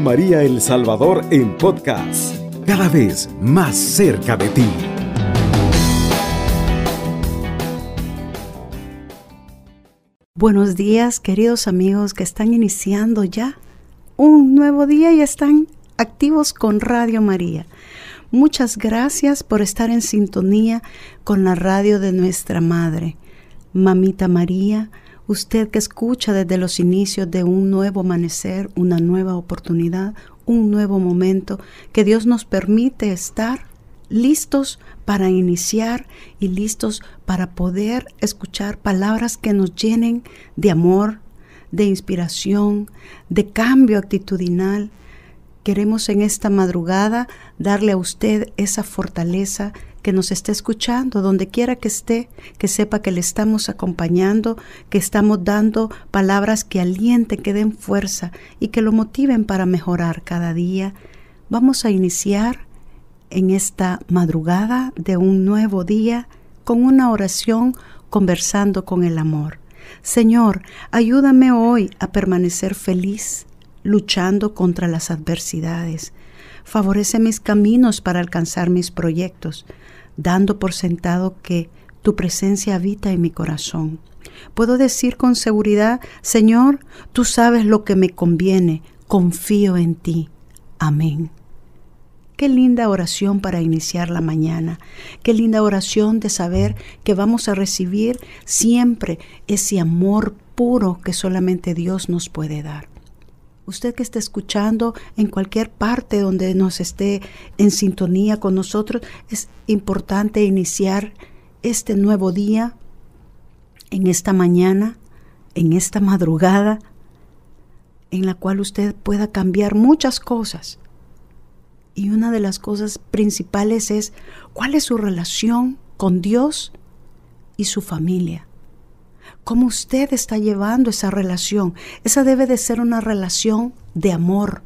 María El Salvador en podcast, cada vez más cerca de ti. Buenos días, queridos amigos que están iniciando ya un nuevo día y están activos con Radio María. Muchas gracias por estar en sintonía con la radio de nuestra Madre, Mamita María, usted que escucha desde los inicios de un nuevo amanecer, una nueva oportunidad, un nuevo momento, que Dios nos permite estar listos para iniciar y listos para poder escuchar palabras que nos llenen de amor, de inspiración, de cambio actitudinal, Queremos en esta madrugada darle a usted esa fortaleza que nos esté escuchando, donde quiera que esté, que sepa que le estamos acompañando, que estamos dando palabras que alienten, que den fuerza y que lo motiven para mejorar cada día. Vamos a iniciar en esta madrugada de un nuevo día con una oración conversando con el amor. Señor, ayúdame hoy a permanecer feliz, luchando contra las adversidades. Favorece mis caminos para alcanzar mis proyectos, dando por sentado que tu presencia habita en mi corazón. Puedo decir con seguridad, Señor, tú sabes lo que me conviene, confío en ti. Amén. Qué linda oración para iniciar la mañana. Qué linda oración de saber que vamos a recibir siempre ese amor puro que solamente Dios nos puede dar usted que está escuchando en cualquier parte donde nos esté en sintonía con nosotros, es importante iniciar este nuevo día, en esta mañana, en esta madrugada, en la cual usted pueda cambiar muchas cosas. Y una de las cosas principales es cuál es su relación con Dios y su familia cómo usted está llevando esa relación. Esa debe de ser una relación de amor,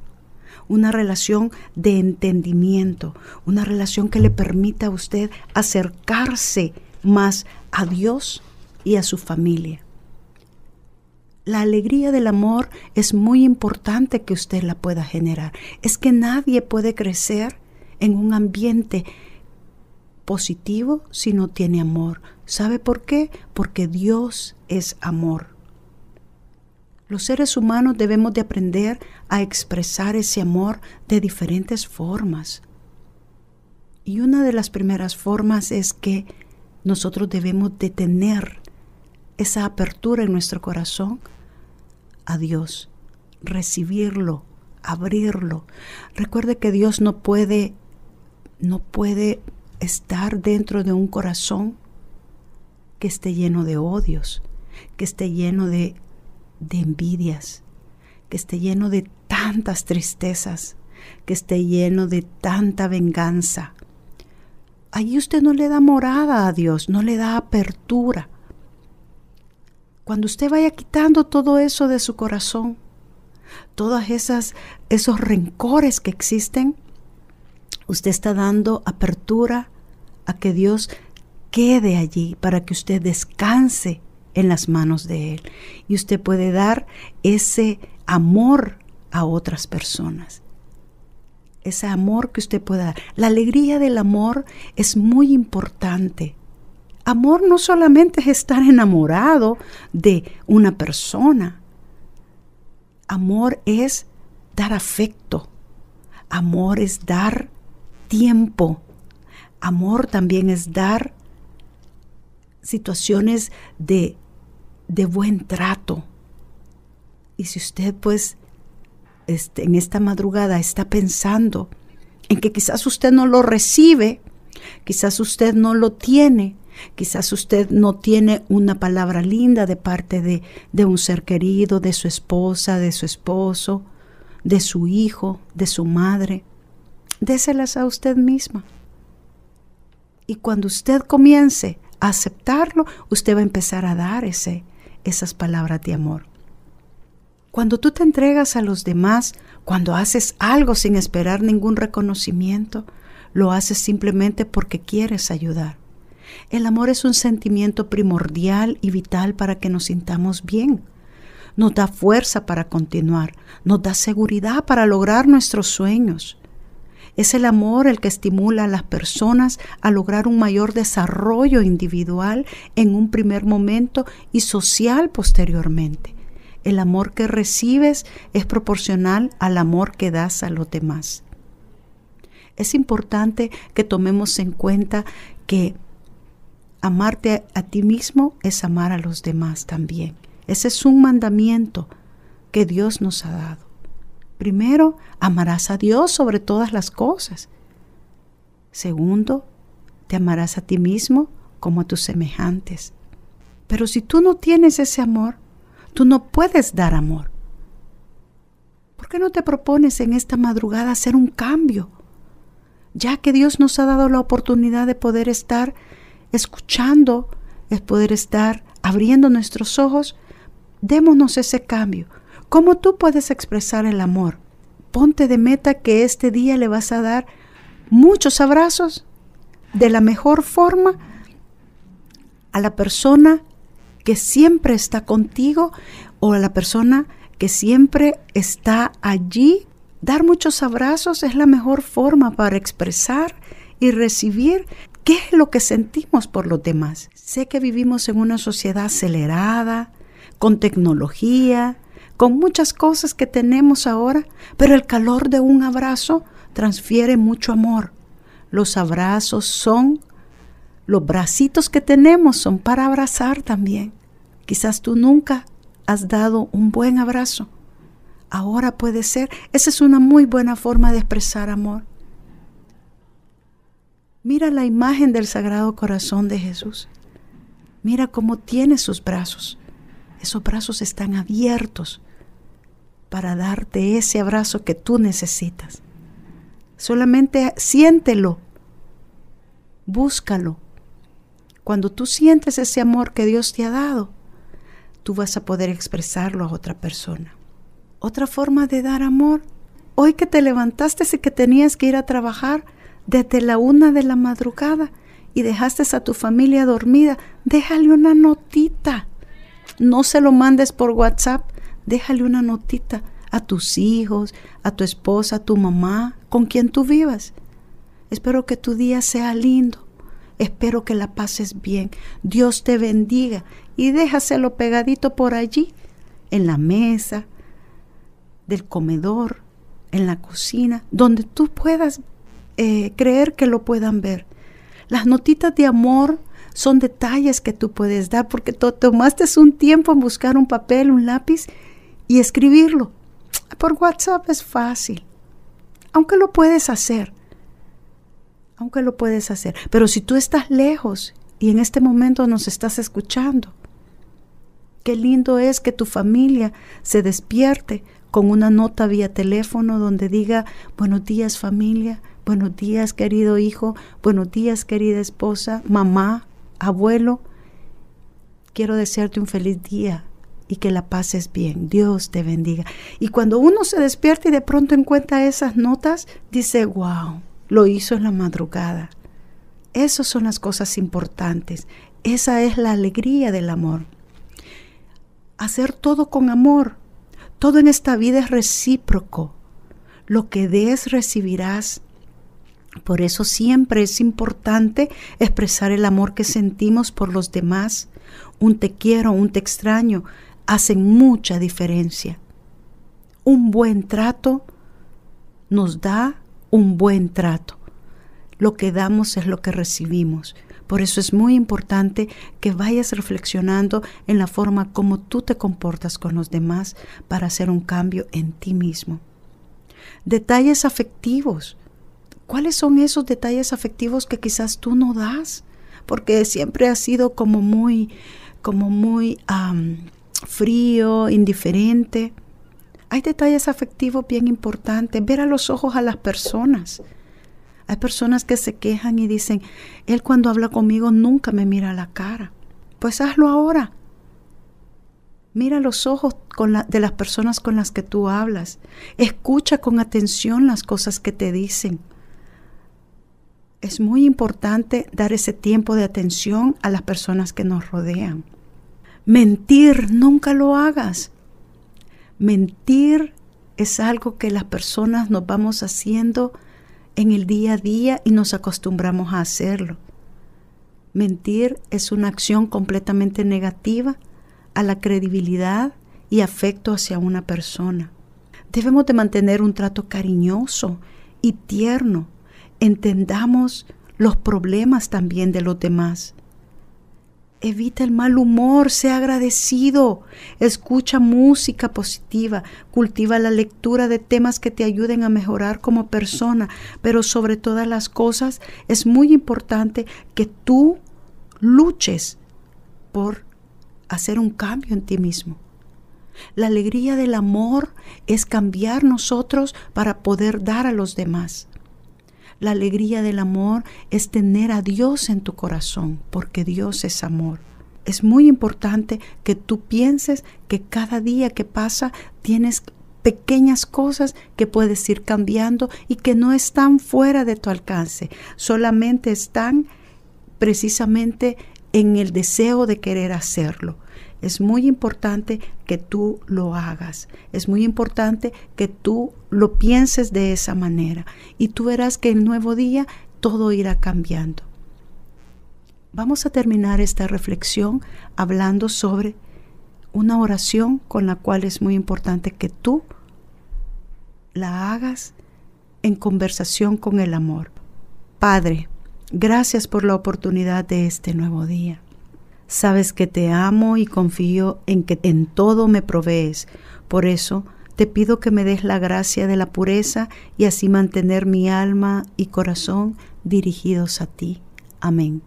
una relación de entendimiento, una relación que le permita a usted acercarse más a Dios y a su familia. La alegría del amor es muy importante que usted la pueda generar. Es que nadie puede crecer en un ambiente positivo si no tiene amor. ¿Sabe por qué? Porque Dios es amor. Los seres humanos debemos de aprender a expresar ese amor de diferentes formas. Y una de las primeras formas es que nosotros debemos de tener esa apertura en nuestro corazón a Dios, recibirlo, abrirlo. Recuerde que Dios no puede no puede estar dentro de un corazón que esté lleno de odios, que esté lleno de, de envidias, que esté lleno de tantas tristezas, que esté lleno de tanta venganza. Allí usted no le da morada a Dios, no le da apertura. Cuando usted vaya quitando todo eso de su corazón, todos esas, esos rencores que existen, usted está dando apertura a que Dios quede allí para que usted descanse en las manos de Él y usted puede dar ese amor a otras personas. Ese amor que usted pueda dar. La alegría del amor es muy importante. Amor no solamente es estar enamorado de una persona. Amor es dar afecto. Amor es dar tiempo. Amor también es dar situaciones de, de buen trato. Y si usted pues este, en esta madrugada está pensando en que quizás usted no lo recibe, quizás usted no lo tiene, quizás usted no tiene una palabra linda de parte de, de un ser querido, de su esposa, de su esposo, de su hijo, de su madre, déselas a usted misma. Y cuando usted comience a aceptarlo, usted va a empezar a dar ese, esas palabras de amor. Cuando tú te entregas a los demás, cuando haces algo sin esperar ningún reconocimiento, lo haces simplemente porque quieres ayudar. El amor es un sentimiento primordial y vital para que nos sintamos bien. nos da fuerza para continuar, nos da seguridad para lograr nuestros sueños. Es el amor el que estimula a las personas a lograr un mayor desarrollo individual en un primer momento y social posteriormente. El amor que recibes es proporcional al amor que das a los demás. Es importante que tomemos en cuenta que amarte a, ti mismo es amar a los demás también. Ese es un mandamiento que Dios nos ha dado. Primero, amarás a Dios sobre todas las cosas. Segundo, te amarás a ti mismo como a tus semejantes. Pero si tú no tienes ese amor, tú no puedes dar amor. ¿Por qué no te propones en esta madrugada hacer un cambio? Ya que Dios nos ha dado la oportunidad de poder estar escuchando, es poder estar abriendo nuestros ojos, démonos ese cambio. ¿Cómo tú puedes expresar el amor? Ponte de meta que este día le vas a dar muchos abrazos de la mejor forma a la persona que siempre está contigo o a la persona que siempre está allí. Dar muchos abrazos es la mejor forma para expresar y recibir ¿Qué es lo que sentimos por los demás? Sé que vivimos en una sociedad acelerada, con tecnología, con muchas cosas que tenemos ahora, pero el calor de un abrazo transfiere mucho amor. Los abrazos son, los bracitos que tenemos son para abrazar también. Quizás tú nunca has dado un buen abrazo. Ahora puede ser. Esa es una muy buena forma de expresar amor. Mira la imagen del Sagrado Corazón de Jesús. Mira cómo tiene sus brazos. Esos brazos están abiertos para darte ese abrazo que tú necesitas. Solamente siéntelo, búscalo. Cuando tú sientes ese amor que Dios te ha dado, tú vas a poder expresarlo a otra persona. Otra forma de dar amor, hoy que te levantaste y que tenías que ir a trabajar, desde la una de la madrugada y dejaste a tu familia dormida, déjale una notita. No se lo mandes por WhatsApp, déjale una notita a tus hijos, a tu esposa, a tu mamá, con quien tú vivas. Espero que tu día sea lindo. Espero que la pases bien. Dios te bendiga y déjaselo pegadito por allí, en la mesa, del comedor, en la cocina, donde tú puedas eh, creer que lo puedan ver. Las notitas de amor son detalles que tú puedes dar porque tomaste un tiempo en buscar un papel, un lápiz y escribirlo. Por WhatsApp es fácil, aunque lo puedes hacer, aunque lo puedes hacer. Pero si tú estás lejos y en este momento nos estás escuchando, qué lindo es que tu familia se despierte con una nota vía teléfono donde diga, buenos días familia, Buenos días, querido hijo. Buenos días, querida esposa, mamá, abuelo. Quiero desearte un feliz día y que la pases bien. Dios te bendiga. Y cuando uno se despierta y de pronto encuentra esas notas, dice, wow, lo hizo en la madrugada. Esas son las cosas importantes. Esa es la alegría del amor. Hacer todo con amor. Todo en esta vida es recíproco. Lo que des recibirás. Por eso siempre es importante expresar el amor que sentimos por los demás. Un te quiero, un te extraño, hacen mucha diferencia. Un buen trato nos da un buen trato. Lo que damos es lo que recibimos. Por eso es muy importante que vayas reflexionando en la forma como tú te comportas con los demás para hacer un cambio en ti mismo. Detalles afectivos ¿Cuáles son esos detalles afectivos que quizás tú no das? Porque siempre has sido como muy, como muy frío, indiferente. Hay detalles afectivos bien importantes. Ver a los ojos a las personas. Hay personas que se quejan y dicen, él cuando habla conmigo nunca me mira a la cara. Pues hazlo ahora. Mira los ojos de las personas con las que tú hablas. Escucha con atención las cosas que te dicen es muy importante dar ese tiempo de atención a las personas que nos rodean. Mentir, nunca lo hagas. Mentir es algo que las personas nos vamos haciendo en el día a día y nos acostumbramos a hacerlo. Mentir es una acción completamente negativa a la credibilidad y afecto hacia una persona. Debemos de mantener un trato cariñoso y tierno. Entendamos los problemas también de los demás. Evita el mal humor, sea agradecido, escucha música positiva, cultiva la lectura de temas que te ayuden a mejorar como persona, pero sobre todas las cosas es muy importante que tú luches por hacer un cambio en ti mismo. La alegría del amor es cambiar nosotros para poder dar a los demás. La alegría del amor es tener a Dios en tu corazón, porque Dios es amor. Es muy importante que tú pienses que cada día que pasa tienes pequeñas cosas que puedes ir cambiando y que no están fuera de tu alcance, solamente están precisamente en el deseo de querer hacerlo. Es muy importante que tú lo hagas. Es muy importante que tú lo pienses de esa manera. Y tú verás que el nuevo día todo irá cambiando. Vamos a terminar esta reflexión hablando sobre una oración con la cual es muy importante que tú la hagas en conversación con el amor. Padre, gracias por la oportunidad de este nuevo día. Sabes que te amo y confío en que en todo me provees. Por eso te pido que me des la gracia de la pureza y así mantener mi alma y corazón dirigidos a ti. Amén.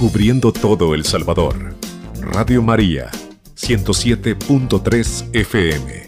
Cubriendo todo El Salvador. Radio María, 107.3 FM.